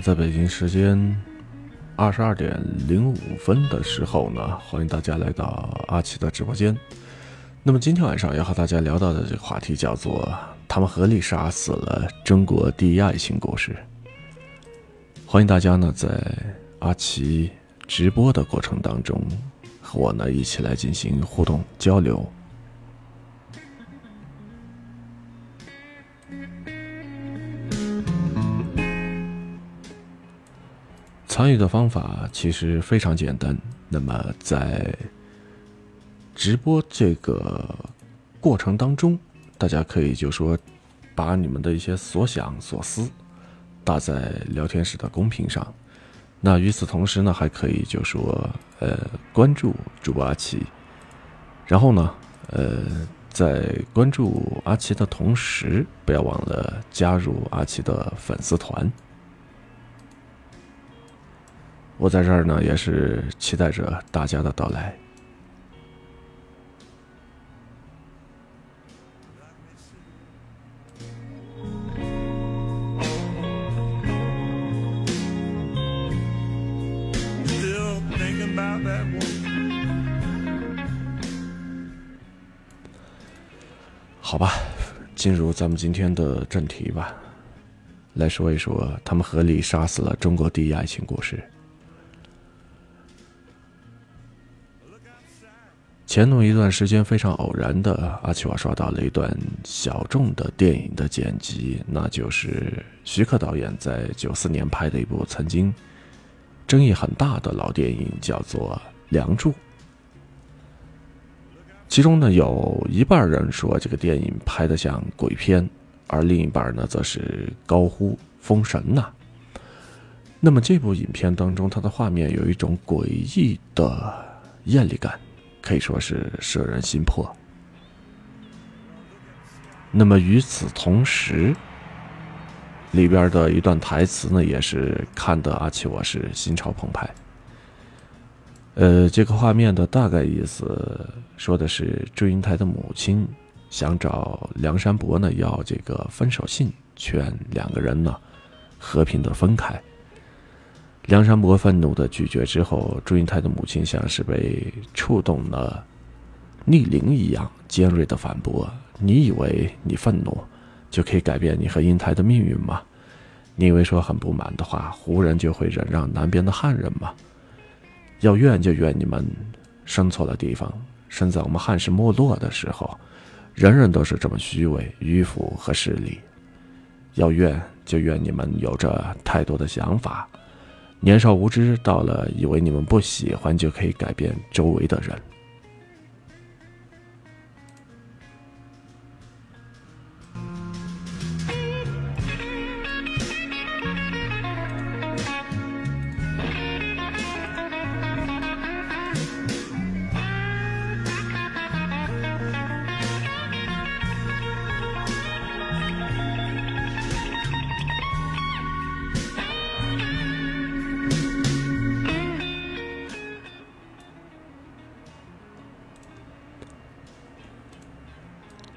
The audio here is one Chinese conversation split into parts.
在北京时间二十二点零五分的时候呢，欢迎大家来到阿奇的直播间。那么今天晚上要和大家聊到的这个话题叫做“他们合力杀死了中国第一爱情故事”。欢迎大家呢在阿奇直播的过程当中和我呢一起来进行互动交流。参与的方法其实非常简单。那么在直播这个过程当中，大家可以就说把你们的一些所想所思打在聊天室的公屏上。那与此同时呢，还可以就说呃关注主播阿奇，然后呢呃在关注阿奇的同时，不要忘了加入阿奇的粉丝团。我在这儿呢，也是期待着大家的到来。好吧，进入咱们今天的正题吧，来说一说他们合力杀死了中国第一爱情故事。前那么一段时间，非常偶然的，阿奇瓦刷到了一段小众的电影的剪辑，那就是徐克导演在九四年拍的一部曾经争议很大的老电影，叫做《梁祝》。其中呢，有一半人说这个电影拍的像鬼片，而另一半呢，则是高呼“封神呐”。那么这部影片当中，它的画面有一种诡异的艳丽感。可以说是摄人心魄。那么与此同时，里边的一段台词呢，也是看得阿奇我是心潮澎湃。呃，这个画面的大概意思说的是，祝英台的母亲想找梁山伯呢要这个分手信，劝两个人呢和平的分开。梁山伯愤怒的拒绝之后，祝英台的母亲像是被触动了逆鳞一样，尖锐的反驳：“你以为你愤怒就可以改变你和英台的命运吗？你以为说很不满的话，胡人就会忍让南边的汉人吗？要怨就怨你们生错了地方，生在我们汉室没落的时候，人人都是这么虚伪、迂腐和势利。要怨就怨你们有着太多的想法。”年少无知，到了以为你们不喜欢就可以改变周围的人。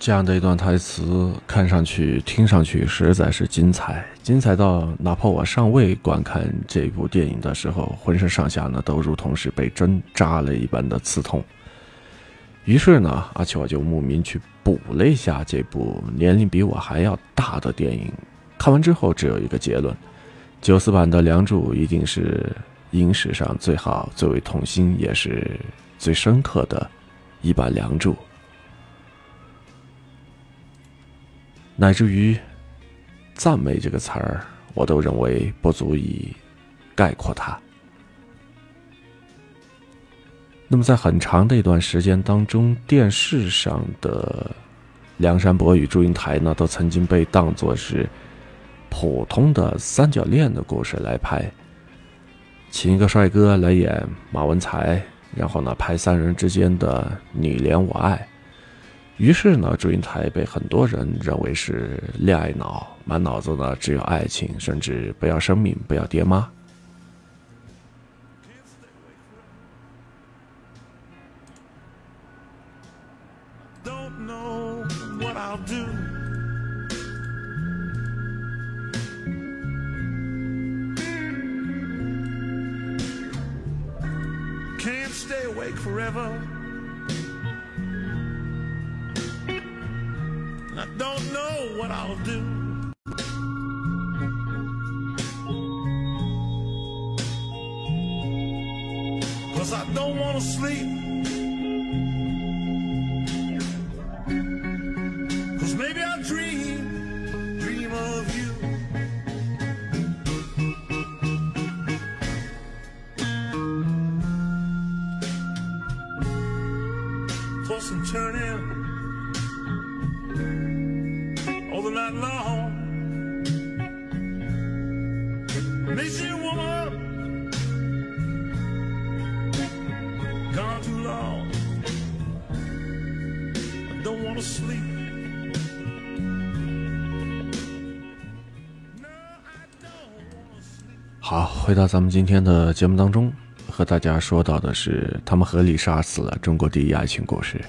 这样的一段台词，看上去、听上去实在是精彩，精彩到哪怕我尚未观看这部电影的时候，浑身上下呢都如同是被针扎了一般的刺痛。于是呢，阿奇我就慕名去补了一下这部年龄比我还要大的电影。看完之后，只有一个结论：九四版的《梁祝》一定是影史上最好、最为痛心，也是最深刻的一版《梁祝》。乃至于“赞美”这个词儿，我都认为不足以概括它。那么，在很长的一段时间当中，电视上的梁山伯与祝英台呢，都曾经被当作是普通的三角恋的故事来拍，请一个帅哥来演马文才，然后呢，拍三人之间的你怜我爱。于是呢，祝英台被很多人认为是恋爱脑，满脑子呢只有爱情，甚至不要生命，不要爹妈。咱们今天的节目当中，和大家说到的是他们合力杀死了中国第一爱情故事。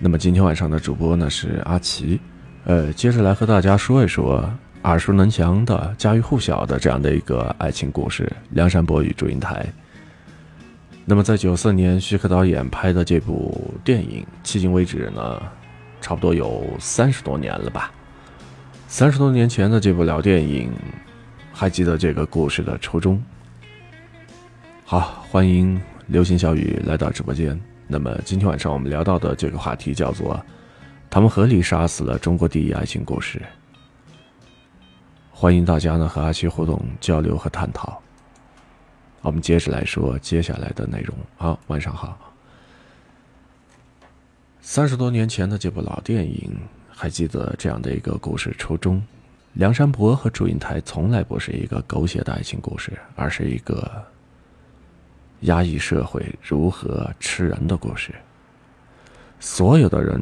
那么今天晚上的主播呢是阿奇，呃，接着来和大家说一说耳熟能详的、家喻户晓的这样的一个爱情故事——梁山伯与祝英台。那么在九四年徐克导演拍的这部电影，迄今为止呢，差不多有三十多年了吧。三十多年前的这部老电影，还记得这个故事的初衷。好，欢迎流星小雨来到直播间。那么今天晚上我们聊到的这个话题叫做“他们合力杀死了中国第一爱情故事”。欢迎大家呢和阿奇互动交流和探讨。我们接着来说接下来的内容。好，晚上好。三十多年前的这部老电影，还记得这样的一个故事初衷：梁山伯和祝英台从来不是一个狗血的爱情故事，而是一个压抑社会如何吃人的故事。所有的人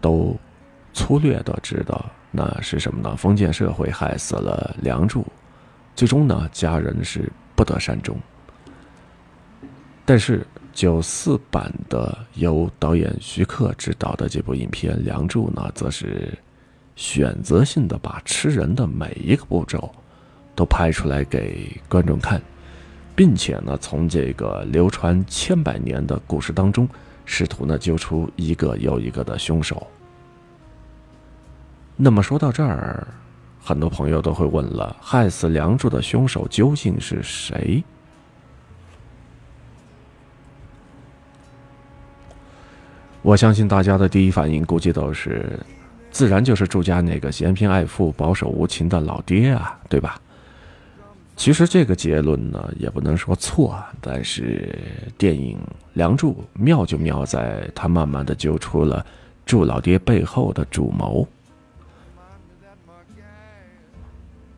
都粗略的知道那是什么呢？封建社会害死了梁祝，最终呢，家人是不得善终。但是九四版的由导演徐克执导的这部影片《梁祝》呢，则是选择性的把吃人的每一个步骤都拍出来给观众看，并且呢，从这个流传千百年的故事当中，试图呢揪出一个又一个的凶手。那么说到这儿，很多朋友都会问了：害死梁祝的凶手究竟是谁？我相信大家的第一反应估计都是，自然就是祝家那个嫌贫爱富、保守无情的老爹啊，对吧？其实这个结论呢，也不能说错，但是电影《梁祝》妙就妙在，他慢慢的揪出了祝老爹背后的主谋，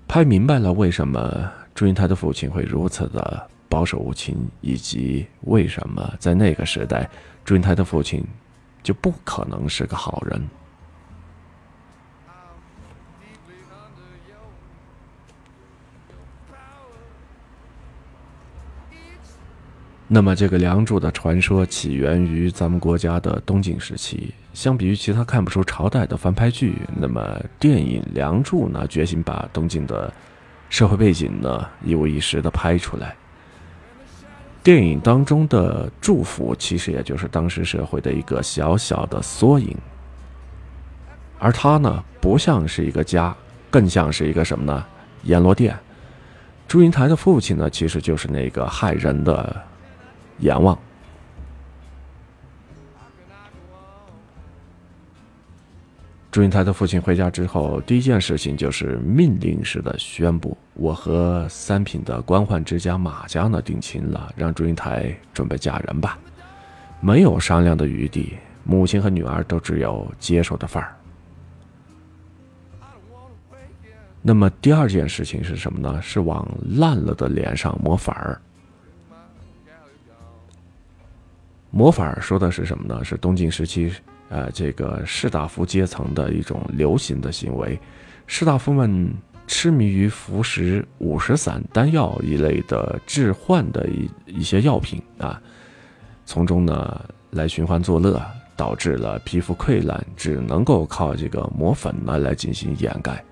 拍明白了为什么祝英台的父亲会如此的保守无情，以及为什么在那个时代，祝英台的父亲就不可能是个好人。那么，这个梁祝的传说起源于咱们国家的东晋时期。相比于其他看不出朝代的翻拍剧，那么电影《梁祝》呢，决心把东晋的社会背景呢一五一十的拍出来。电影当中的祝福，其实也就是当时社会的一个小小的缩影。而它呢，不像是一个家，更像是一个什么呢？阎罗殿。祝英台的父亲呢，其实就是那个害人的阎王。祝英台的父亲回家之后，第一件事情就是命令式的宣布：“我和三品的官宦之家马家呢定亲了，让祝英台准备嫁人吧。”没有商量的余地，母亲和女儿都只有接受的份儿。那么第二件事情是什么呢？是往烂了的脸上抹粉儿。抹粉说的是什么呢？是东晋时期。呃，这个士大夫阶层的一种流行的行为，士大夫们痴迷于服食五石散、丹药一类的致幻的一一些药品啊，从中呢来寻欢作乐，导致了皮肤溃烂，只能够靠这个磨粉呢来进行掩盖。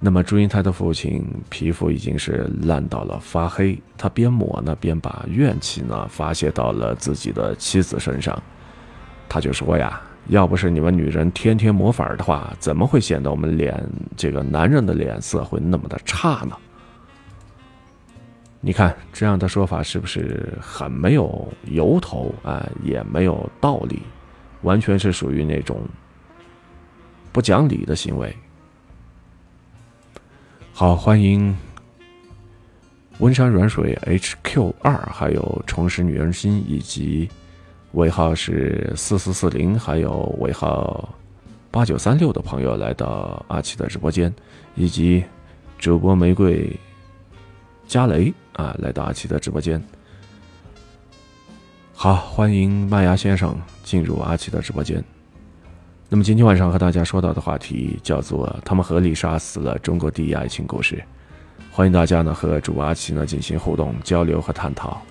那么祝英台的父亲皮肤已经是烂到了发黑，他边抹呢边把怨气呢发泄到了自己的妻子身上。他就说呀：“要不是你们女人天天抹粉的话，怎么会显得我们脸这个男人的脸色会那么的差呢？”你看这样的说法是不是很没有由头啊？也没有道理，完全是属于那种不讲理的行为。好，欢迎温山软水 HQ 二，还有重拾女人心，以及尾号是四四四零，还有尾号八九三六的朋友来到阿奇的直播间，以及主播玫瑰加雷啊来到阿奇的直播间。好，欢迎麦芽先生进入阿奇的直播间。那么今天晚上和大家说到的话题叫做“他们合力杀死了中国第一爱情故事”，欢迎大家呢和主阿奇呢进行互动交流和探讨。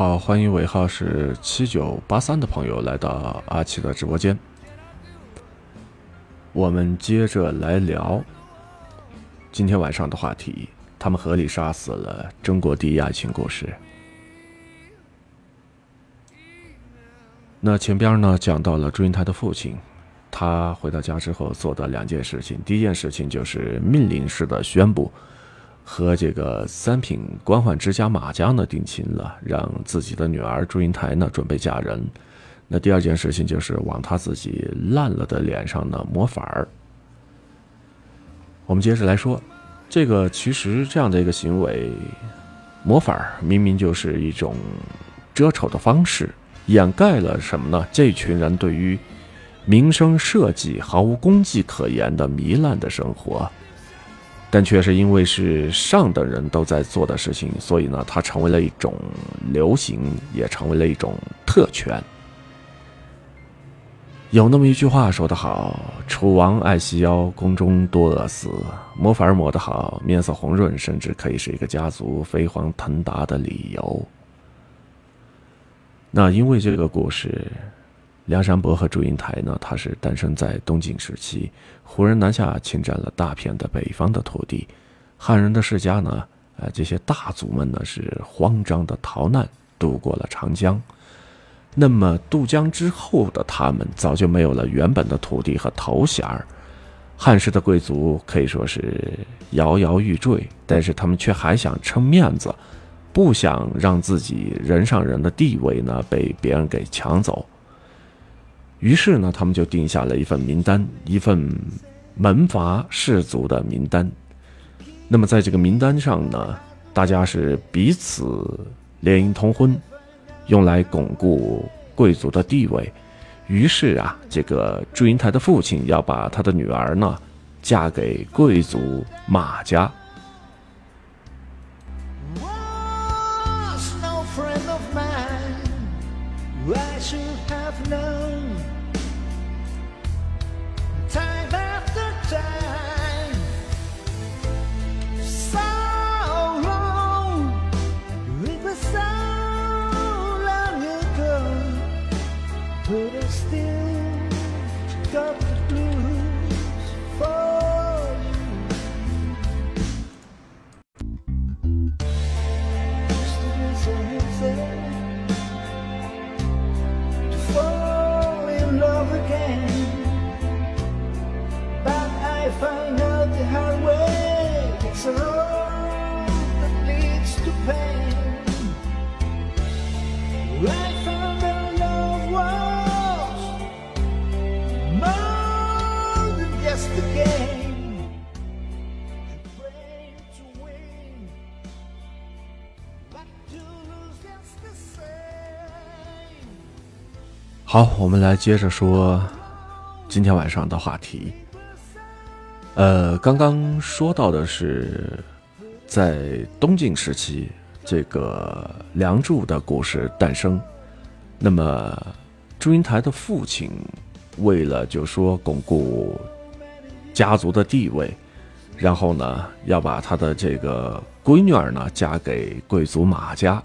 好，欢迎尾号是七九八三的朋友来到阿奇的直播间。我们接着来聊今天晚上的话题：他们合力杀死了中国第一爱情故事。那前边呢讲到了祝英台的父亲，他回到家之后做的两件事情，第一件事情就是命令式的宣布和这个三品官宦之家马家呢定亲了，让自己的女儿祝英台呢准备嫁人。那第二件事情就是往他自己烂了的脸上呢抹粉儿。我们接着来说，这个其实这样的一个行为，抹粉儿明明就是一种遮丑的方式，掩盖了什么呢？这群人对于民生社稷毫无功绩可言的糜烂的生活，但却是因为是上等人都在做的事情，所以呢，它成为了一种流行，也成为了一种特权。有那么一句话说得好：“楚王爱细腰，宫中多饿死。”抹粉儿抹得好，面色红润，甚至可以是一个家族飞黄腾达的理由。那因为这个故事，梁山伯和祝英台呢，他是诞生在东晋时期，胡人南下侵占了大片的北方的土地，汉人的世家呢，呃，这些大族们呢是慌张的逃难，渡过了长江。那么渡江之后的他们，早就没有了原本的土地和头衔儿。汉室的贵族可以说是摇摇欲坠，但是他们却还想撑面子，不想让自己人上人的地位呢被别人给抢走。于是呢，他们就定下了一份名单，一份门阀士族的名单。那么在这个名单上呢，大家是彼此联姻通婚，用来巩固贵族的地位。于是啊，这个祝英台的父亲要把他的女儿呢嫁给贵族马家。Still 好，我们来接着说今天晚上的话题。呃，刚刚说到的是在东晋时期这个梁祝的故事诞生。那么祝英台的父亲为了就说巩固家族的地位，然后呢要把他的这个闺女儿呢嫁给贵族马家。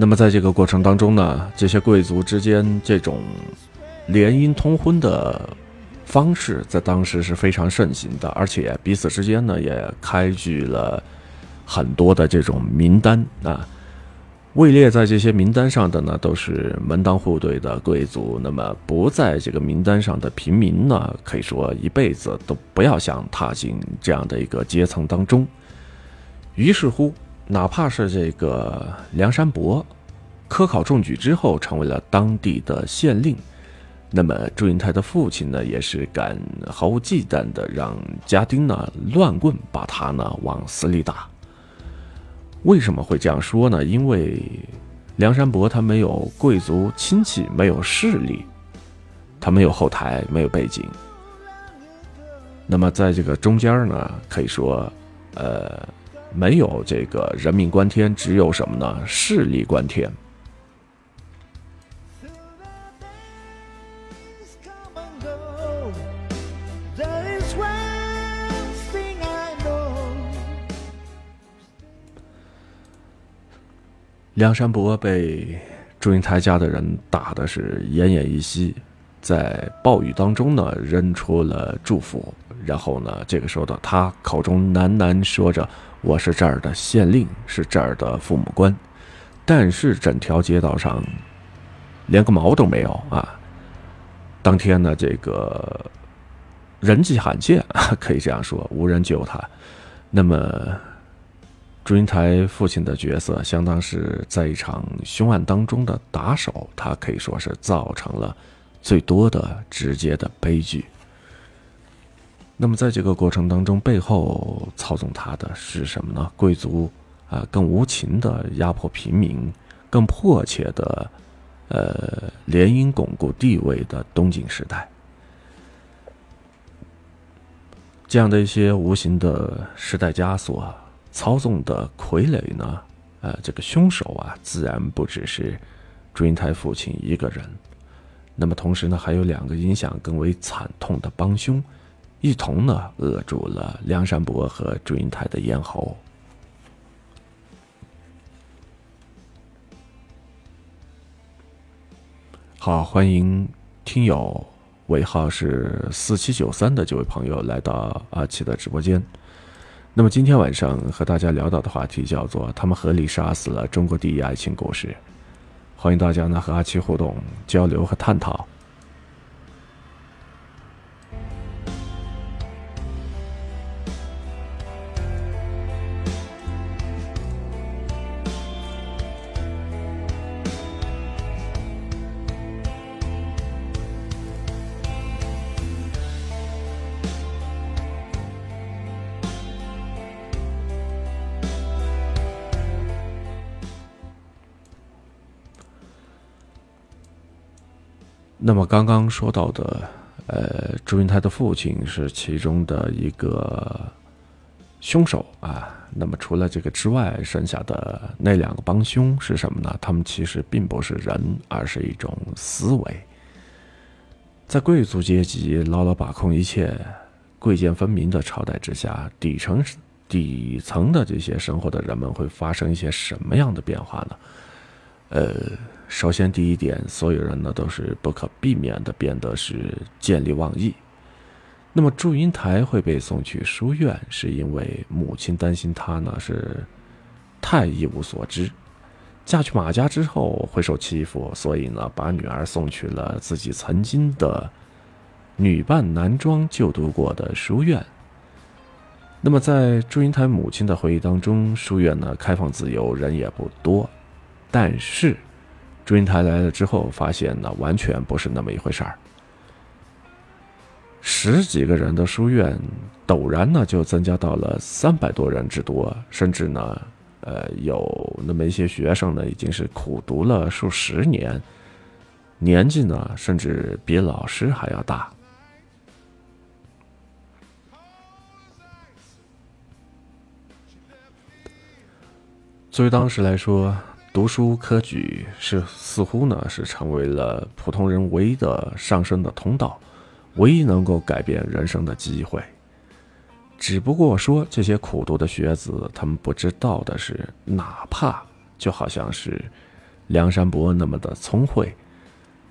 那么在这个过程当中呢，这些贵族之间这种联姻通婚的方式，在当时是非常盛行的，而且彼此之间呢也开具了很多的这种名单啊。位列在这些名单上的呢，都是门当户对的贵族。那么不在这个名单上的平民呢，可以说一辈子都不要想踏进这样的一个阶层当中。于是乎。哪怕是这个梁山伯，科考中举之后成为了当地的县令，那么祝英台的父亲呢，也是敢毫无忌惮的让家丁呢乱棍把他呢往死里打。为什么会这样说呢？因为梁山伯他没有贵族亲戚，没有势力，他没有后台，没有背景。那么在这个中间呢，可以说，呃。没有这个人命关天，只有什么呢？势力关天。梁山伯被祝英台家的人打的是奄奄一息，在暴雨当中呢，扔出了祝福。然后呢，这个时候的他口中喃喃说着。我是这儿的县令，是这儿的父母官，但是整条街道上连个毛都没有啊！当天呢，这个人迹罕见，可以这样说，无人救他。那么，祝英台父亲的角色，相当是在一场凶案当中的打手，他可以说是造成了最多的直接的悲剧。那么，在这个过程当中，背后操纵他的是什么呢？贵族啊，更无情的压迫平民，更迫切的，呃，联姻巩固地位的东晋时代，这样的一些无形的时代枷锁，操纵的傀儡呢？呃，这个凶手啊，自然不只是祝英台父亲一个人。那么，同时呢，还有两个影响更为惨痛的帮凶。一同呢扼住了梁山伯和祝英台的咽喉。好，欢迎听友尾号是四七九三的这位朋友来到阿奇的直播间。那么今天晚上和大家聊到的话题叫做“他们合力杀死了中国第一爱情故事”。欢迎大家呢和阿奇互动、交流和探讨。那么刚刚说到的，呃，祝英台的父亲是其中的一个凶手啊。那么除了这个之外，剩下的那两个帮凶是什么呢？他们其实并不是人，而是一种思维。在贵族阶级牢牢把控一切、贵贱分明的朝代之下，底层底层的这些生活的人们会发生一些什么样的变化呢？呃。首先，第一点，所有人呢都是不可避免的变得是见利忘义。那么，祝英台会被送去书院，是因为母亲担心她呢是太一无所知，嫁去马家之后会受欺负，所以呢把女儿送去了自己曾经的女扮男装就读过的书院。那么，在祝英台母亲的回忆当中，书院呢开放自由，人也不多，但是。祝英台来了之后，发现呢，完全不是那么一回事儿。十几个人的书院，陡然呢就增加到了三百多人之多，甚至呢，呃，有那么一些学生呢，已经是苦读了数十年，年纪呢甚至比老师还要大。作为当时来说，读书科举是似乎呢是成为了普通人唯一的上升的通道，唯一能够改变人生的机会。只不过说，这些苦读的学子，他们不知道的是，哪怕就好像是梁山伯那么的聪慧，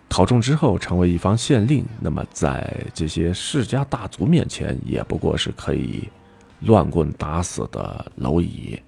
考中之后成为一方县令，那么在这些世家大族面前，也不过是可以乱棍打死的蝼蚁。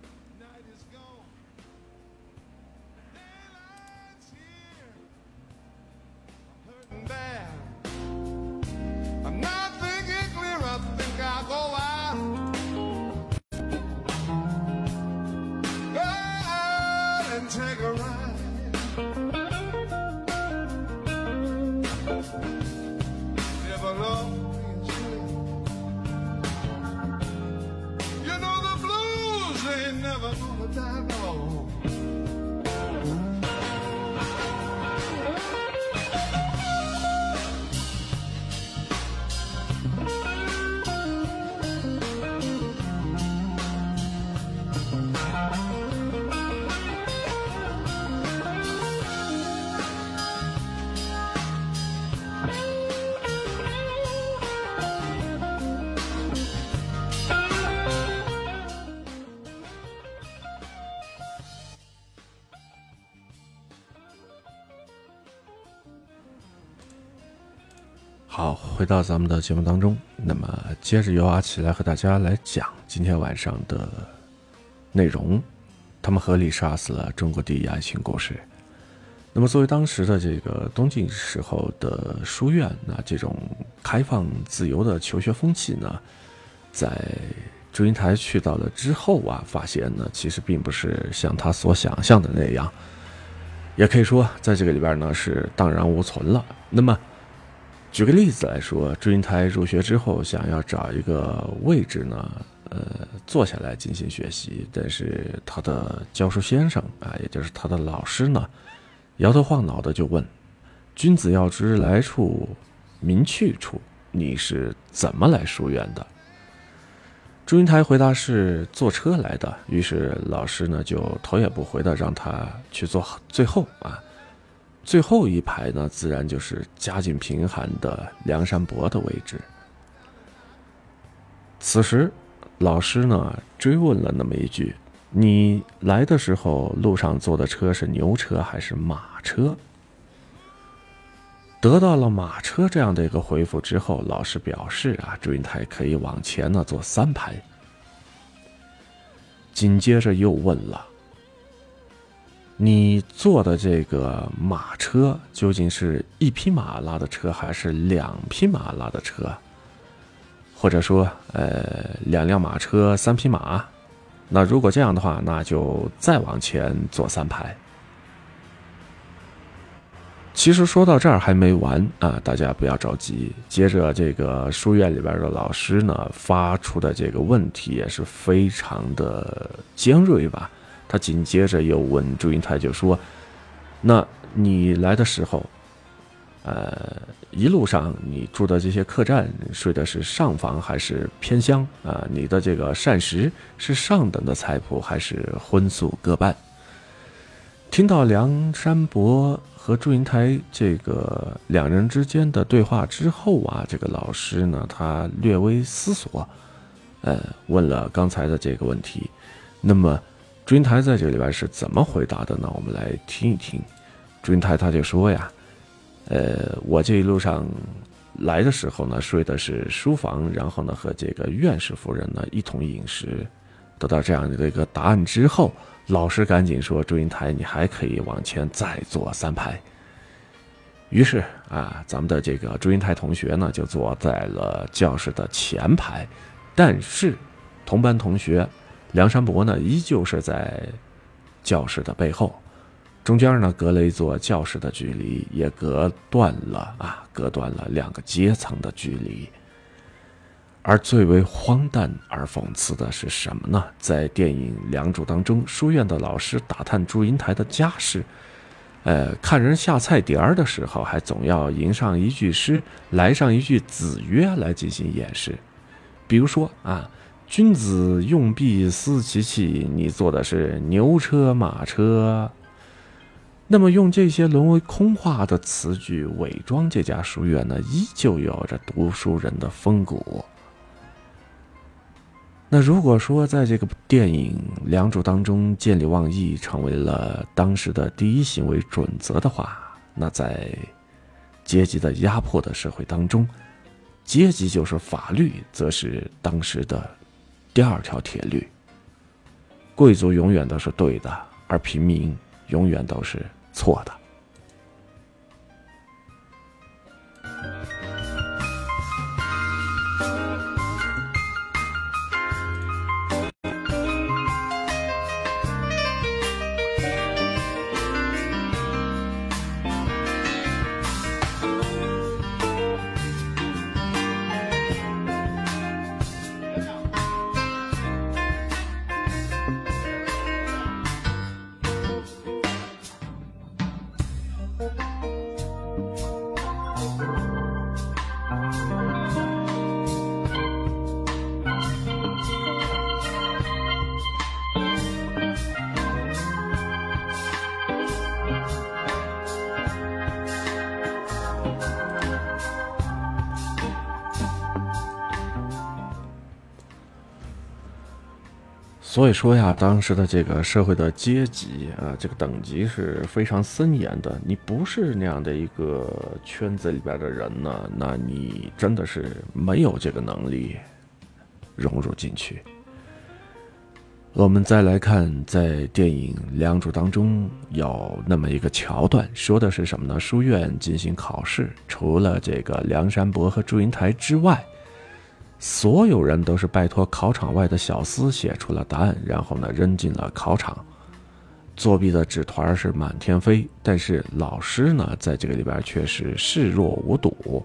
好，回到咱们的节目当中，那么接着由阿奇来和大家来讲今天晚上的内容。他们合力杀死了中国第一爱情故事。那么，作为当时的这个东晋时候的书院，那这种开放自由的求学风气呢，在祝英台去到了之后啊，发现呢，其实并不是像他所想象的那样，也可以说，在这个里边呢是荡然无存了。那么，举个例子来说，祝英台入学之后，想要找一个位置呢，呃，坐下来进行学习，但是他的教书先生啊，也就是他的老师呢，摇头晃脑的就问：“君子要知来处，明去处，你是怎么来书院的？”祝英台回答是坐车来的，于是老师呢就头也不回的让他去坐最后啊。最后一排呢，自然就是家境贫寒的梁山伯的位置。此时，老师呢追问了那么一句：“你来的时候路上坐的车是牛车还是马车？”得到了马车这样的一个回复之后，老师表示啊，祝英台可以往前呢坐三排。紧接着又问了。你坐的这个马车究竟是一匹马拉的车，还是两匹马拉的车？或者说，呃，两辆马车，三匹马？那如果这样的话，那就再往前坐三排。其实说到这儿还没完啊，大家不要着急。接着，这个书院里边的老师呢，发出的这个问题也是非常的尖锐吧。他紧接着又问祝英台，就说：“那你来的时候，呃，一路上你住的这些客栈，睡的是上房还是偏厢啊？你的这个膳食是上等的菜谱还是荤素各半？”听到梁山伯和祝英台这个两人之间的对话之后啊，这个老师呢，他略微思索，呃，问了刚才的这个问题，那么。祝英台在这里边是怎么回答的呢？我们来听一听。祝英台他就说呀：“呃，我这一路上来的时候呢，睡的是书房，然后呢和这个院士夫人呢一同饮食。得到这样的一个答案之后，老师赶紧说：‘祝英台，你还可以往前再坐三排。’于是啊，咱们的这个祝英台同学呢就坐在了教室的前排，但是同班同学。”梁山伯呢，依旧是在教室的背后，中间呢隔了一座教室的距离，也隔断了啊，隔断了两个阶层的距离。而最为荒诞而讽刺的是什么呢？在电影《梁祝》当中，书院的老师打探祝英台的家世，呃，看人下菜碟儿的时候，还总要吟上一句诗，来上一句子曰来进行掩饰。比如说啊，君子用币思其器，你做的是牛车马车。那么用这些沦为空话的词句伪装这家书院呢，依旧有着读书人的风骨。那如果说在这个电影《梁祝》当中，见利忘义成为了当时的第一行为准则的话，那在阶级的压迫的社会当中，阶级就是法律，则是当时的第二条铁律。贵族永远都是对的，而平民永远都是。错的。所以说呀，当时的这个社会的阶级啊，这个等级是非常森严的。你不是那样的一个圈子里边的人呢，那你真的是没有这个能力融入进去。我们再来看，在电影《梁祝》当中有那么一个桥段，说的是什么呢？书院进行考试，除了这个梁山伯和祝英台之外。所有人都是拜托考场外的小厮写出了答案，然后呢扔进了考场。作弊的纸团是满天飞，但是老师呢在这个里边却是视若无睹。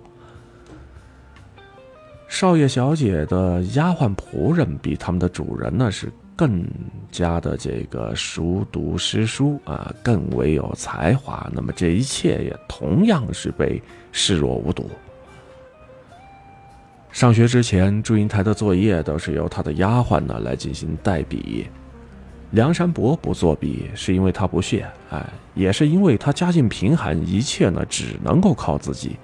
少爷小姐的丫鬟仆人比他们的主人呢是更加的这个熟读诗书啊，更为有才华。那么这一切也同样是被视若无睹。上学之前，祝英台的作业都是由他的丫鬟呢来进行代笔。梁山伯不作弊，是因为他不屑，哎，也是因为他家境贫寒，一切呢只能够靠自己。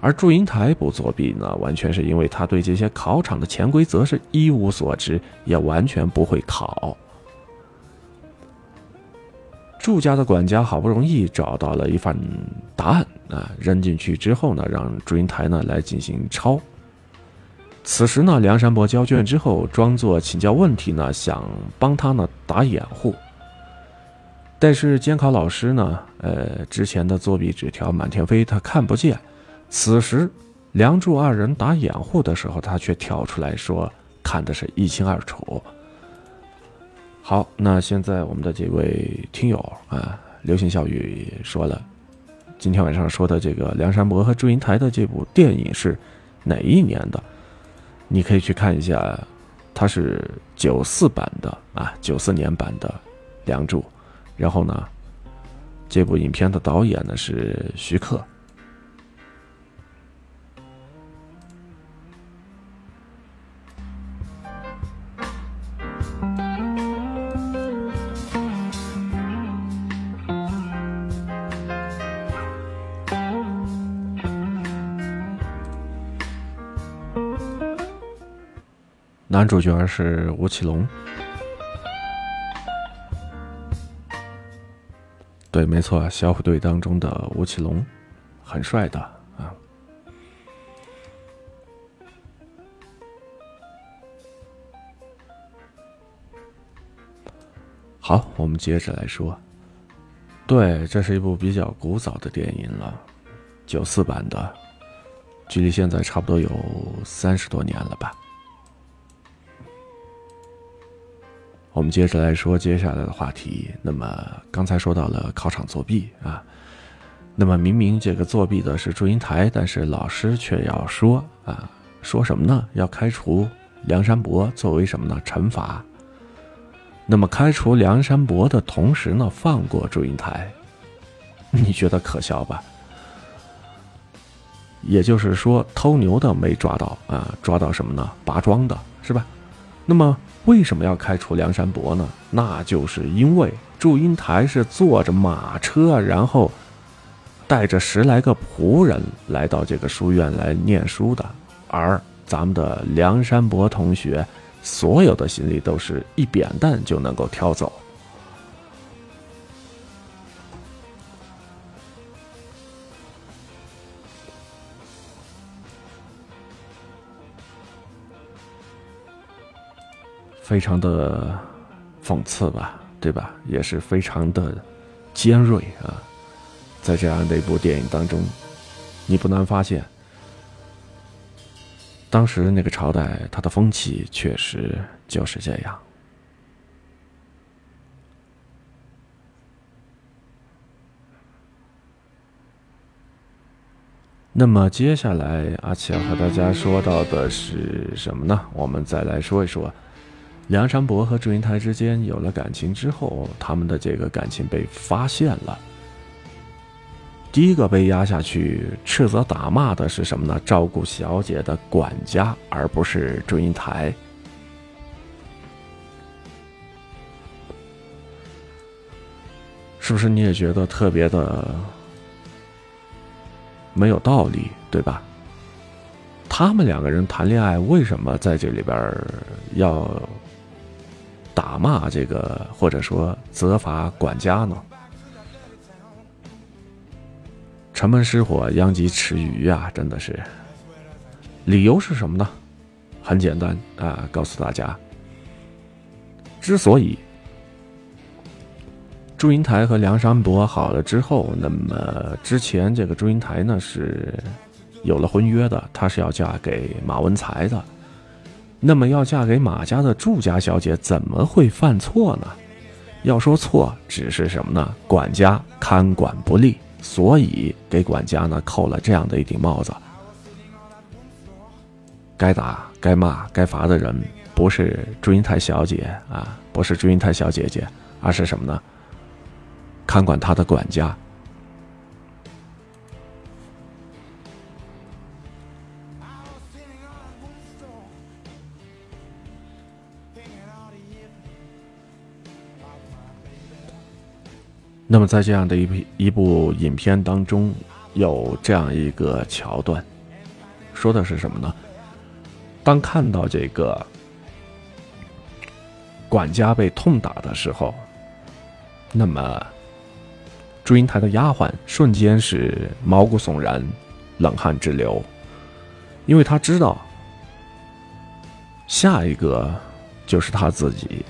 而祝英台不作弊呢，完全是因为他对这些考场的潜规则是一无所知，也完全不会考。祝家的管家好不容易找到了一份答案啊，扔进去之后呢，让祝英台呢来进行抄。此时呢，梁山伯交卷之后，装作请教问题呢，想帮他呢打掩护。但是监考老师呢，呃，之前的作弊纸条满天飞，他看不见。此时，梁祝二人打掩护的时候，他却跳出来说看的是一清二楚。好，那现在我们的这位听友啊，流行笑语说了，今天晚上说的这个梁山伯和祝英台的这部电影是哪一年的？你可以去看一下，它是九四版的啊，九四年版的《梁祝》，然后呢，这部影片的导演呢是徐克。男主角是吴奇隆，对，没错，小虎队当中的吴奇隆，很帅的啊。好，我们接着来说，对，这是一部比较古早的电影了，九四版的，距离现在差不多有三十多年了吧。我们接着来说接下来的话题。那么刚才说到了考场作弊啊，那么明明这个作弊的是祝英台，但是老师却要说啊，说什么呢？要开除梁山伯作为什么呢？惩罚。那么开除梁山伯的同时呢，放过祝英台。你觉得可笑吧？也就是说，偷牛的没抓到啊，抓到什么呢？拔庄的是吧？那么为什么要开除梁山伯呢？那就是因为祝英台是坐着马车，然后带着十来个仆人来到这个书院来念书的，而咱们的梁山伯同学所有的行李都是一扁担就能够挑走。非常的讽刺吧，对吧？也是非常的尖锐啊！在这样的一部电影当中，你不难发现，当时那个朝代，它的风气确实就是这样。那么接下来，阿奇要和大家说到的是什么呢？我们再来说一说。梁山伯和祝英台之间有了感情之后，他们的这个感情被发现了。第一个被压下去、斥责打骂的是什么呢？照顾小姐的管家，而不是祝英台。是不是你也觉得特别的没有道理，对吧？他们两个人谈恋爱，为什么在这里边要？打骂这个，或者说责罚管家呢？城门失火，殃及池鱼啊！真的是，理由是什么呢？很简单啊，告诉大家，之所以祝英台和梁山伯好了之后，那么之前这个祝英台呢是有了婚约的，她是要嫁给马文才的。那么要嫁给马家的祝家小姐，怎么会犯错呢？要说错，只是什么呢？管家看管不力，所以给管家呢扣了这样的一顶帽子。该打、该骂、该罚的人，不是祝英台小姐啊，不是祝英台小姐姐，而是什么呢？看管她的管家。那么，在这样的一部一部影片当中，有这样一个桥段，说的是什么呢？当看到这个管家被痛打的时候，那么祝英台的丫鬟瞬间是毛骨悚然、冷汗直流，因为她知道下一个就是他自己。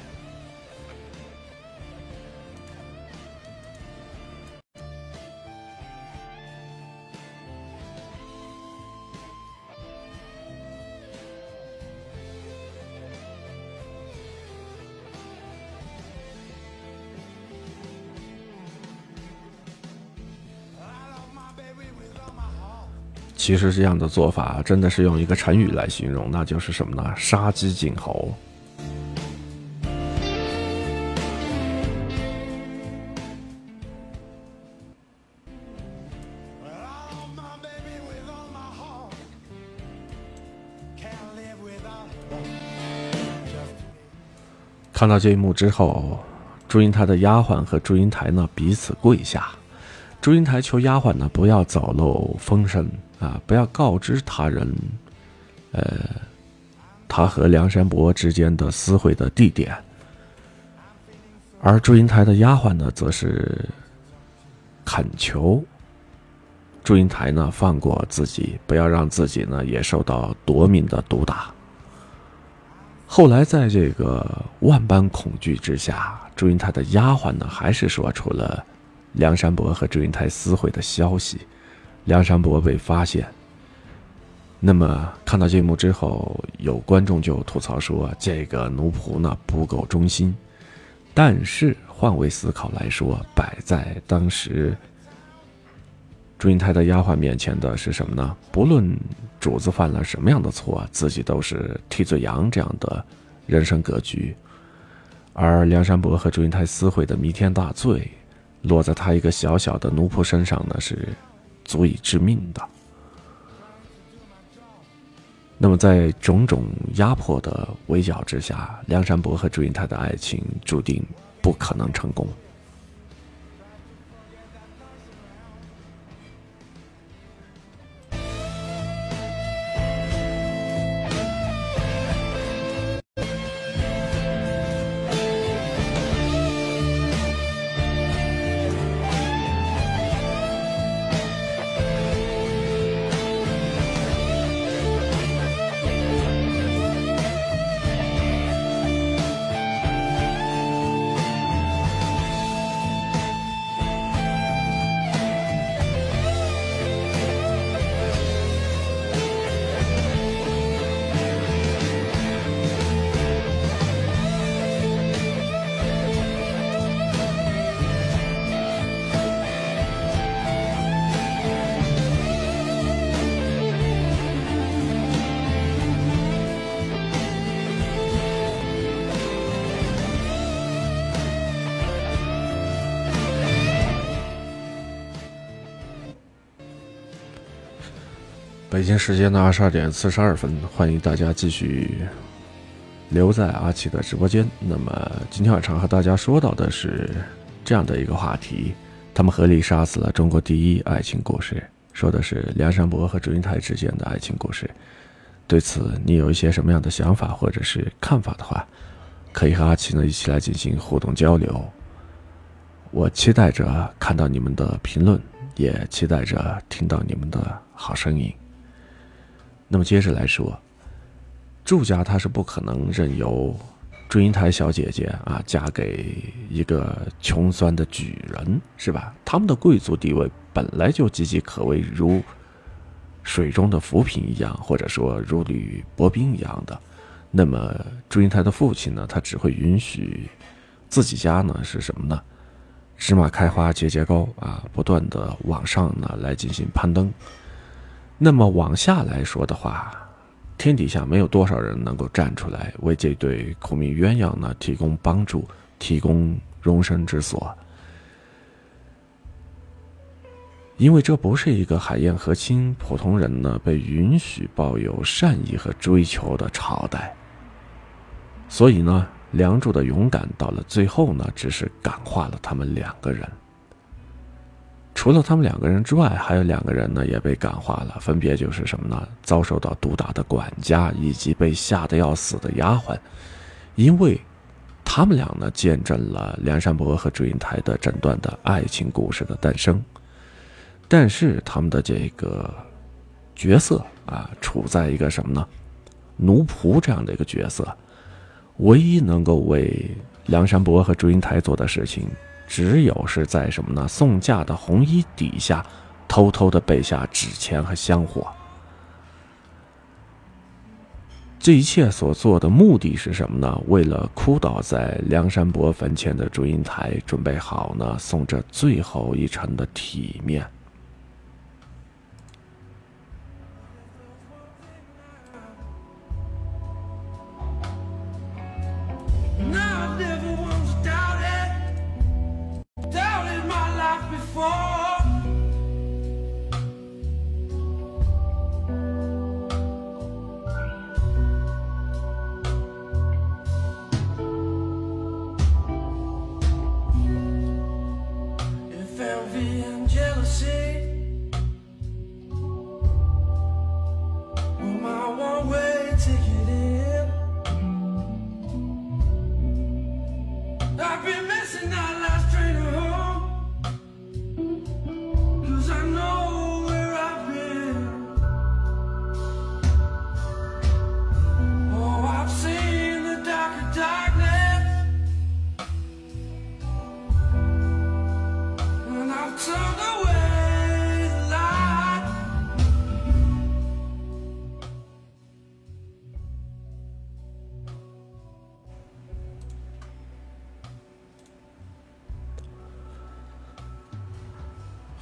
其实这样的做法真的是用一个成语来形容，那就是什么呢？杀鸡儆猴。看到这一幕之后，祝英台的丫鬟和祝英台呢彼此跪下，祝英台求丫鬟呢不要走漏风声。啊！不要告知他人，呃，他和梁山伯之间的私会的地点。而祝英台的丫鬟呢，则是恳求祝英台呢放过自己，不要让自己呢也受到夺命的毒打。后来，在这个万般恐惧之下，祝英台的丫鬟呢，还是说出了梁山伯和祝英台私会的消息。梁山伯被发现，那么看到这一幕之后，有观众就吐槽说：“这个奴仆呢不够忠心。”但是换位思考来说，摆在当时祝英台的丫鬟面前的是什么呢？不论主子犯了什么样的错，自己都是替罪羊这样的人生格局。而梁山伯和祝英台私会的弥天大罪，落在他一个小小的奴仆身上呢，是足以致命的。那么，在种种压迫的围剿之下，梁山伯和祝英台的爱情注定不可能成功。京时间的二十二点四十二分，欢迎大家继续留在阿奇的直播间。那么今天晚上和大家说到的是这样的一个话题：他们合力杀死了中国第一爱情故事，说的是梁山伯和祝英台之间的爱情故事。对此，你有一些什么样的想法或者是看法的话，可以和阿奇呢一起来进行互动交流。我期待着看到你们的评论，也期待着听到你们的好声音。那么接着来说，祝家他是不可能任由祝英台小姐姐啊嫁给一个穷酸的举人，是吧？他们的贵族地位本来就岌岌可危，如水中的浮萍一样，或者说如履薄冰一样的。那么祝英台的父亲呢，他只会允许自己家呢是什么呢？芝麻开花节节高啊，不断的往上呢来进行攀登。那么往下来说的话，天底下没有多少人能够站出来为这对苦命鸳鸯呢提供帮助，提供容身之所，因为这不是一个海晏和亲普通人呢被允许抱有善意和追求的朝代。所以呢，梁祝的勇敢到了最后呢，只是感化了他们两个人。除了他们两个人之外，还有两个人呢，也被感化了。分别就是什么呢？遭受到毒打的管家，以及被吓得要死的丫鬟，因为他们俩呢，见证了梁山伯和祝英台的整段的爱情故事的诞生。但是他们的这个角色啊，处在一个什么呢？奴仆这样的一个角色，唯一能够为梁山伯和祝英台做的事情。只有是在什么呢？送嫁的红衣底下，偷偷的备下纸钱和香火。这一切所做的目的是什么呢？为了哭倒在梁山伯坟前的祝英台，准备好呢送这最后一程的体面。fall.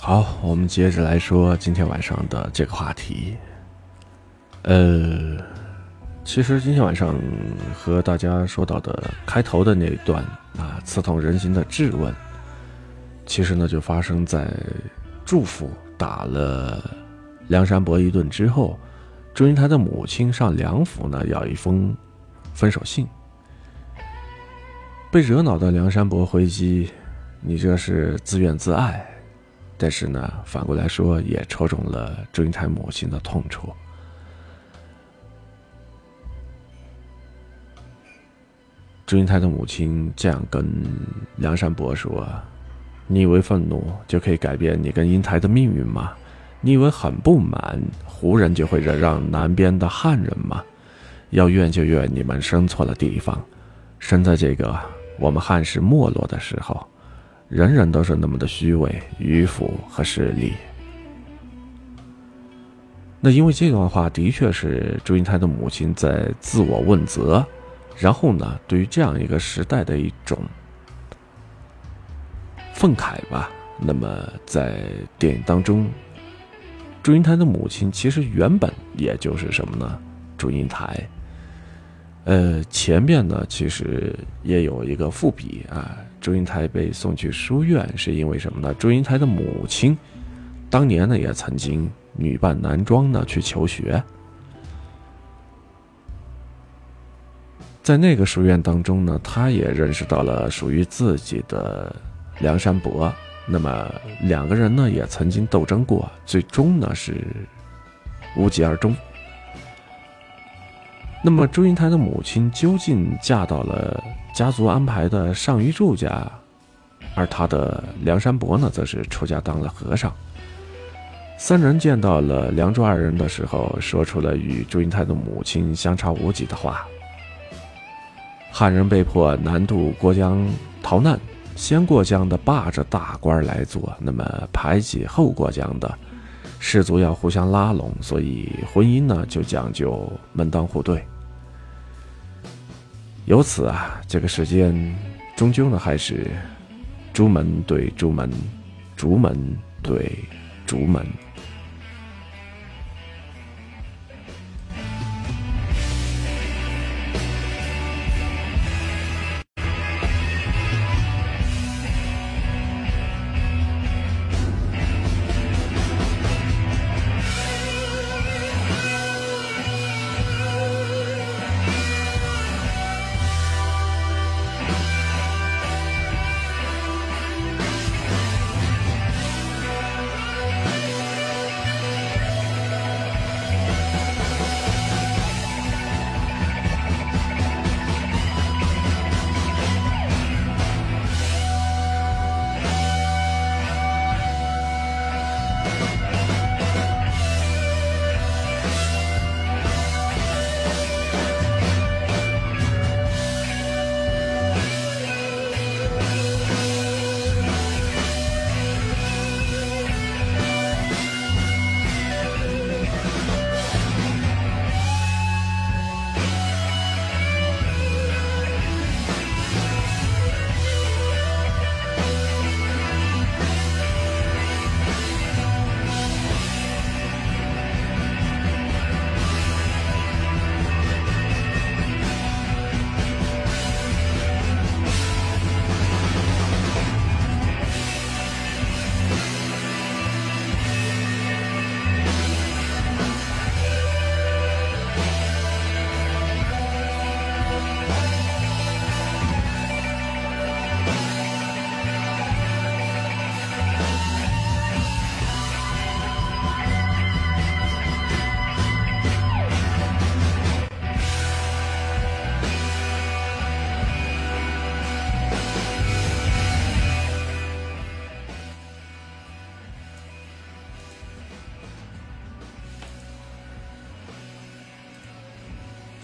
好，我们接着来说今天晚上的这个话题。呃，其实今天晚上和大家说到的开头的那一段啊，刺痛人心的质问，其实呢，就发生在祝福打了梁山伯一顿之后，祝英台的母亲上梁府呢要一封分手信。被惹恼的梁山伯回击：“你这是自怨自艾。”但是呢，反过来说也戳中了祝英台母亲的痛处。祝英台的母亲这样跟梁山伯说。你以为愤怒就可以改变你跟英台的命运吗？你以为很不满，胡人就会忍让南边的汉人吗？要怨就怨你们生错了地方，生在这个我们汉室没落的时候，人人都是那么的虚伪、迂腐和势利。那因为这段话的确是祝英台的母亲在自我问责，然后呢，对于这样一个时代的一种。愤慨吧。那么在电影当中，祝英台的母亲其实原本也就是什么呢？祝英台。呃，前面呢其实也有一个伏笔啊。祝英台被送去书院是因为什么呢？祝英台的母亲当年呢也曾经女扮男装呢去求学，在那个书院当中呢，她也认识到了属于自己的。梁山伯，那么两个人呢也曾经斗争过，最终呢是无疾而终。那么祝英台的母亲究竟嫁到了家族安排的上虞祝家，而他的梁山伯呢则是出家当了和尚。三人见到了梁祝二人的时候，说出了与祝英台的母亲相差无几的话：汉人被迫南渡过江逃难。先过江的霸着大官来做，那么排挤后过江的士族要互相拉拢，所以婚姻呢就讲究门当户对。由此啊，这个世间终究呢还是朱门对朱门，竹门对竹门。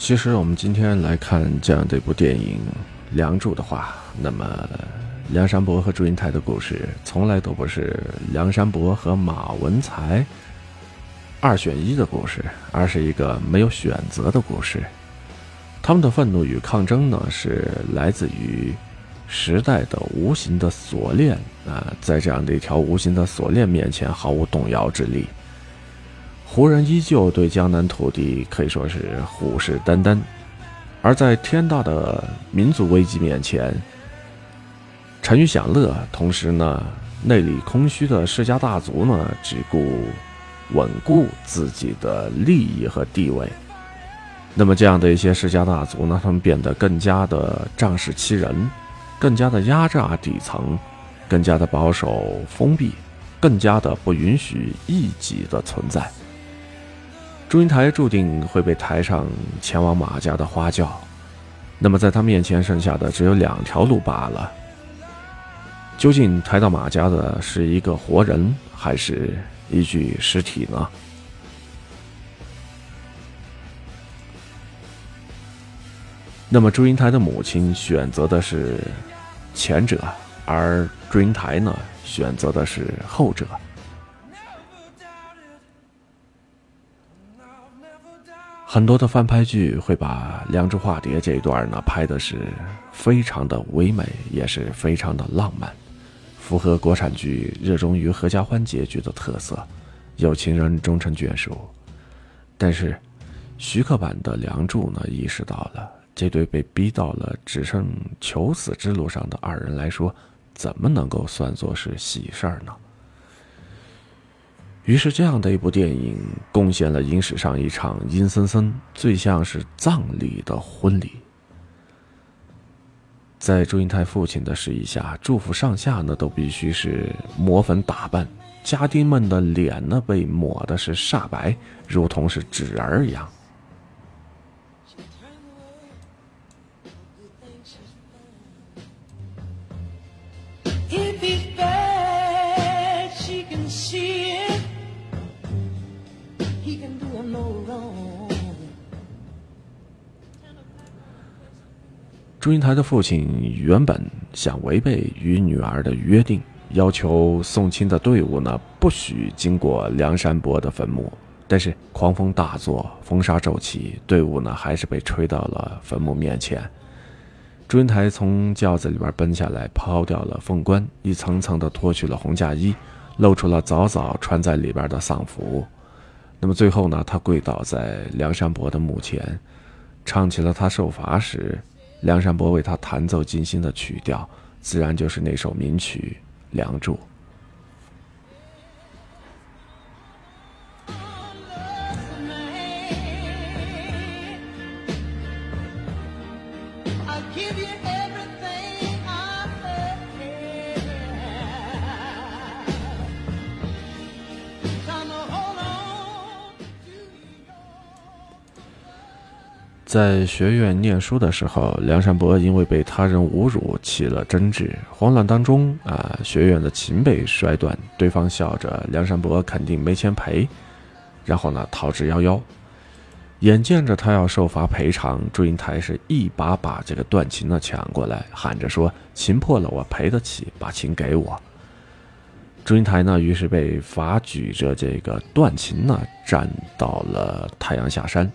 其实我们今天来看这样的一部电影《梁祝》的话，那么梁山伯和祝英台的故事从来都不是梁山伯和马文才二选一的故事，而是一个没有选择的故事。他们的愤怒与抗争呢，是来自于时代的无形的锁链啊，在这样的一条无形的锁链面前毫无动摇之力。胡人依旧对江南土地可以说是虎视眈眈，而在天大的民族危机面前，沉鱼享乐，同时呢，内里空虚的世家大族呢，只顾稳固自己的利益和地位。那么，这样的一些世家大族呢，他们变得更加的仗势欺人，更加的压榨底层，更加的保守封闭，更加的不允许异己的存在。祝英台注定会被抬上前往马家的花轿，那么在他面前剩下的只有两条路罢了。究竟抬到马家的是一个活人，还是一具尸体呢？那么祝英台的母亲选择的是前者，而祝英台呢，选择的是后者。很多的翻拍剧会把《梁祝化蝶》这一段呢拍的是非常的唯美，也是非常的浪漫。符合国产剧热衷于合家欢结局的特色，有情人终成眷属。但是，徐克版的《梁祝》呢，意识到了这对被逼到了只剩求死之路上的二人来说，怎么能够算作是喜事儿呢？于是，这样的一部电影贡献了影史上一场阴森森、最像是葬礼的婚礼。在祝英台父亲的示意下，祝福上下呢都必须是抹粉打扮，家丁们的脸呢被抹的是煞白，如同是纸儿一样。祝英台的父亲原本想违背与女儿的约定，要求送亲的队伍呢不许经过梁山伯的坟墓。但是狂风大作，风沙骤起，队伍呢还是被吹到了坟墓面前。祝英台从轿子里边奔下来，抛掉了凤冠，一层层的脱去了红嫁衣，露出了早早穿在里边的丧服。那么最后呢，他跪倒在梁山伯的墓前，唱起了他受罚时。梁山伯为他弹奏精心的曲调，自然就是那首名曲《梁祝》。在学院念书的时候，梁山伯因为被他人侮辱起了争执，慌乱当中啊，学院的琴被摔断，对方笑着梁山伯肯定没钱赔，然后呢逃之夭夭。眼见着他要受罚赔偿，祝英台是一把把这个断琴呢抢过来，喊着说：“琴破了我赔得起，把琴给我。”祝英台呢，于是被罚举着这个断琴呢，站到了太阳下山。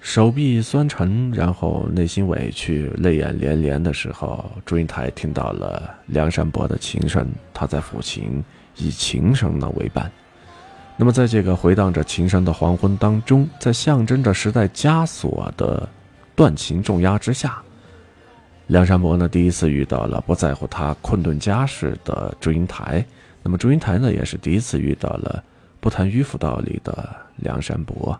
手臂酸沉，然后内心委屈，泪眼连连的时候，祝英台听到了梁山伯的琴声，他在抚琴，以琴声呢为伴。那么，在这个回荡着琴声的黄昏当中，在象征着时代枷锁的断琴重压之下，梁山伯呢第一次遇到了不在乎他困顿家世的祝英台。那么，祝英台呢也是第一次遇到了不谈迂腐道理的梁山伯。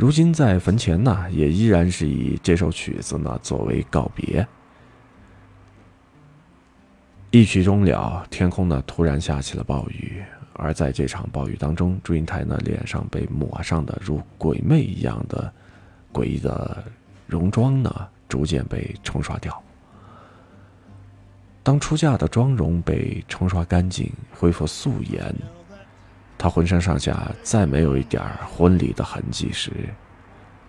如今在坟前呢，也依然是以这首曲子呢作为告别。一曲终了，天空呢突然下起了暴雨，而在这场暴雨当中，祝英台呢脸上被抹上的如鬼魅一样的诡异的戎妆呢逐渐被冲刷掉。当出嫁的妆容被冲刷干净，恢复素颜。他浑身上下再没有一点婚礼的痕迹时，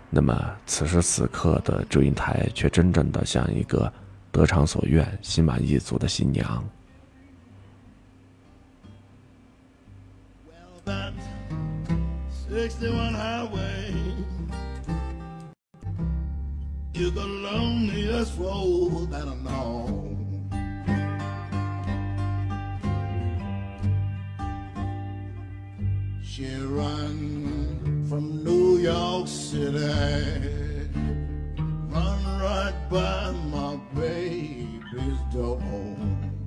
那么此时此刻的祝英台却真正的像一个得偿所愿、心满意足的新娘。She run from New York City, run right by my baby. don't.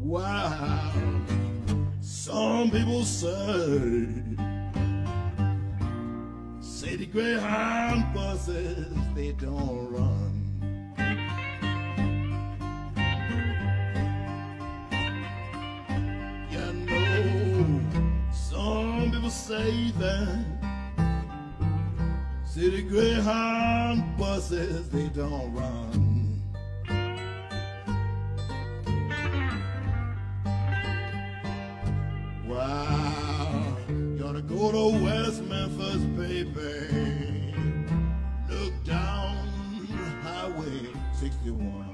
Wow, some people say, the Greyhound buses they don't run. People city Greyhound buses they don't run. Wow, to go to West Memphis, baby. Look down Highway 61.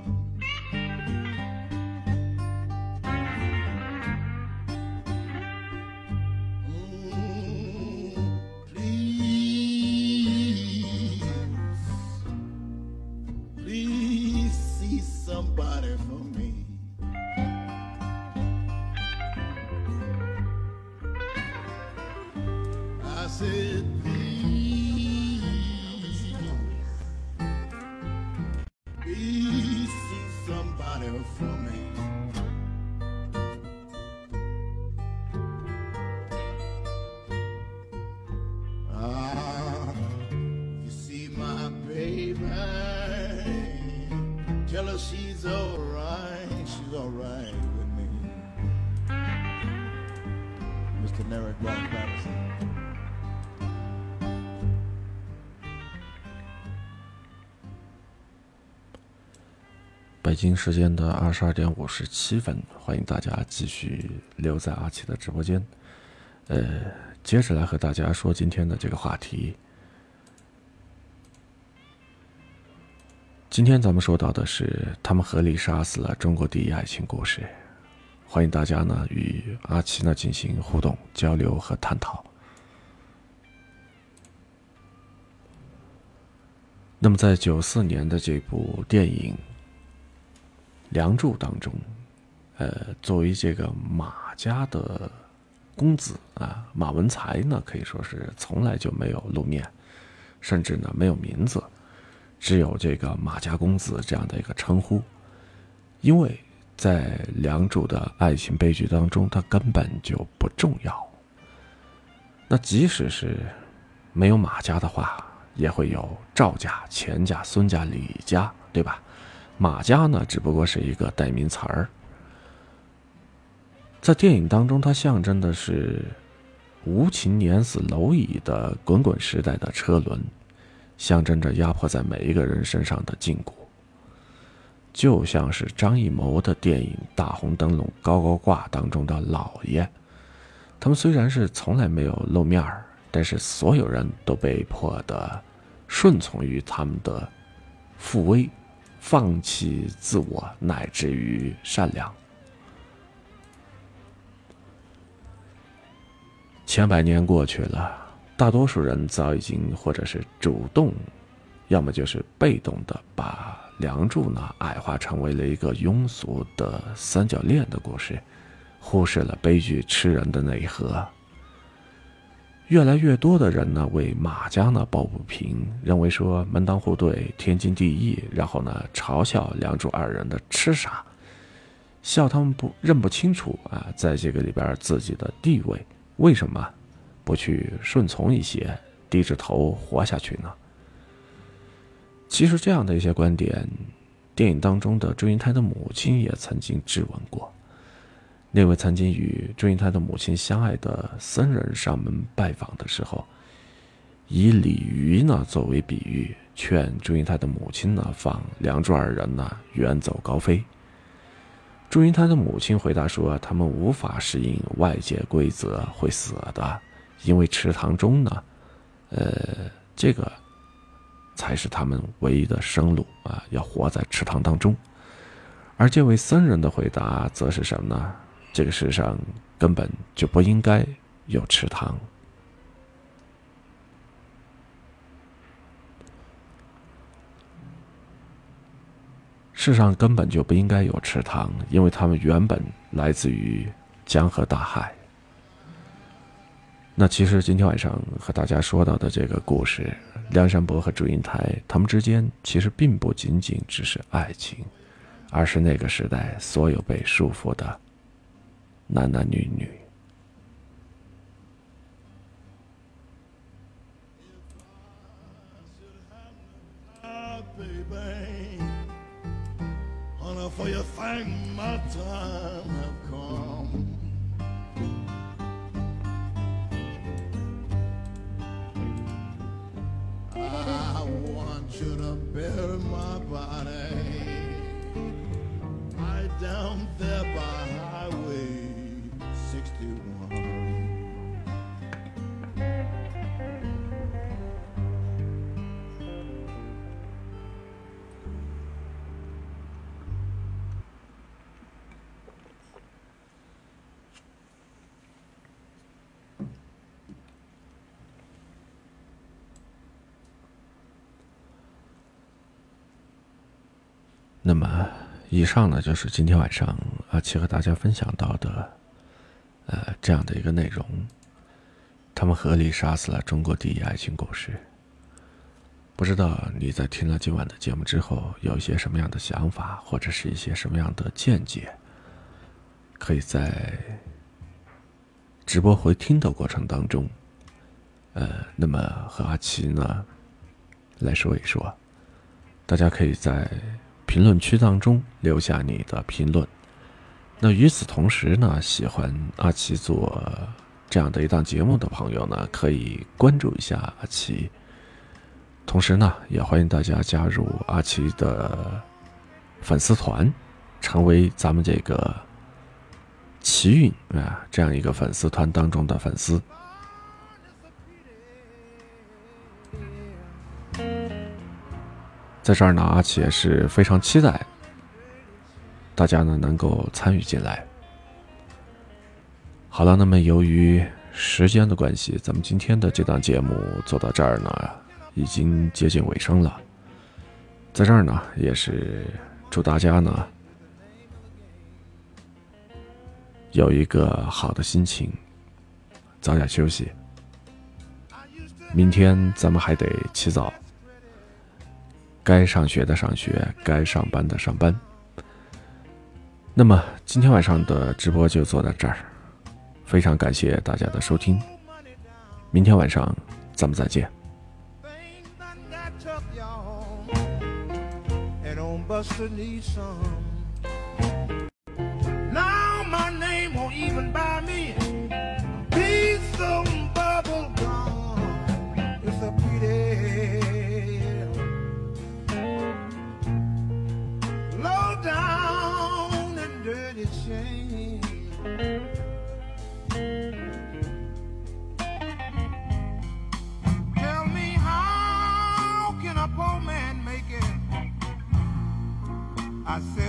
北京时间的二十二点五十七分，欢迎大家继续留在阿奇的直播间。呃，接着来和大家说今天的这个话题。今天咱们说到的是他们合力杀死了中国第一爱情故事。欢迎大家呢与阿奇呢进行互动、交流和探讨。那么，在九四年的这部电影《梁祝》当中，呃，作为这个马家的公子啊，马文才呢，可以说是从来就没有露面，甚至呢没有名字，只有这个马家公子这样的一个称呼，因为在梁祝的爱情悲剧当中，他根本就不重要。那即使是没有马家的话，也会有赵家、钱家、孙家、李家，对吧？马家呢，只不过是一个代名词儿。在电影当中，它象征的是无情碾死蝼蚁的滚滚时代的车轮，象征着压迫在每一个人身上的禁锢。就像是张艺谋的电影《大红灯笼高高挂》当中的老爷，他们虽然是从来没有露面儿，但是所有人都被迫的顺从于他们的父威。放弃自我，乃至于善良。千百年过去了，大多数人早已经或者是主动，要么就是被动的把梁祝呢矮化成为了一个庸俗的三角恋的故事，忽视了悲剧吃人的内核。越来越多的人呢为马家呢抱不平，认为说门当户对天经地义，然后呢嘲笑梁祝二人的痴傻，笑他们不认不清楚啊，在这个里边自己的地位，为什么不去顺从一些，低着头活下去呢？其实这样的一些观点，电影当中的祝英台的母亲也曾经质问过。那位曾经与祝英台的母亲相爱的僧人上门拜访的时候，以鲤鱼呢作为比喻，劝祝英台的母亲呢放梁祝二人呢远走高飞。祝英台的母亲回答说：“他们无法适应外界规则，会死的，因为池塘中呢，呃，这个才是他们唯一的生路啊，要活在池塘当中。”而这位僧人的回答则是什么呢？这个世上根本就不应该有池塘。世上根本就不应该有池塘，因为它们原本来自于江河大海。那其实今天晚上和大家说到的这个故事，梁山伯和祝英台他们之间其实并不仅仅只是爱情，而是那个时代所有被束缚的男男女女。 Ah, baby. Honey, for you think my time have come. I want you to bury my body right down there by Highway 61. 那么，以上呢就是今天晚上阿奇和大家分享到的，呃，这样的一个内容。他们合力杀死了中国第一爱情故事。不知道你在听了今晚的节目之后，有一些什么样的想法，或者是一些什么样的见解？可以在直播回听的过程当中，呃，那么和阿奇呢来说一说。大家可以在评论区当中留下你的评论。那与此同时呢，喜欢阿奇做这样的一档节目的朋友呢，可以关注一下阿奇。同时呢，也欢迎大家加入阿奇的粉丝团，成为咱们这个奇运啊这样一个粉丝团当中的粉丝。在这儿呢，阿奇也是非常期待大家呢能够参与进来。好了，那么由于时间的关系，咱们今天的这档节目做到这儿呢，已经接近尾声了。在这儿呢，也是祝大家呢有一个好的心情，早点休息。明天咱们还得起早。该上学的上学，该上班的上班。那么今天晚上的直播就做到这儿，非常感谢大家的收听，明天晚上咱们再见。Busted need some. myself.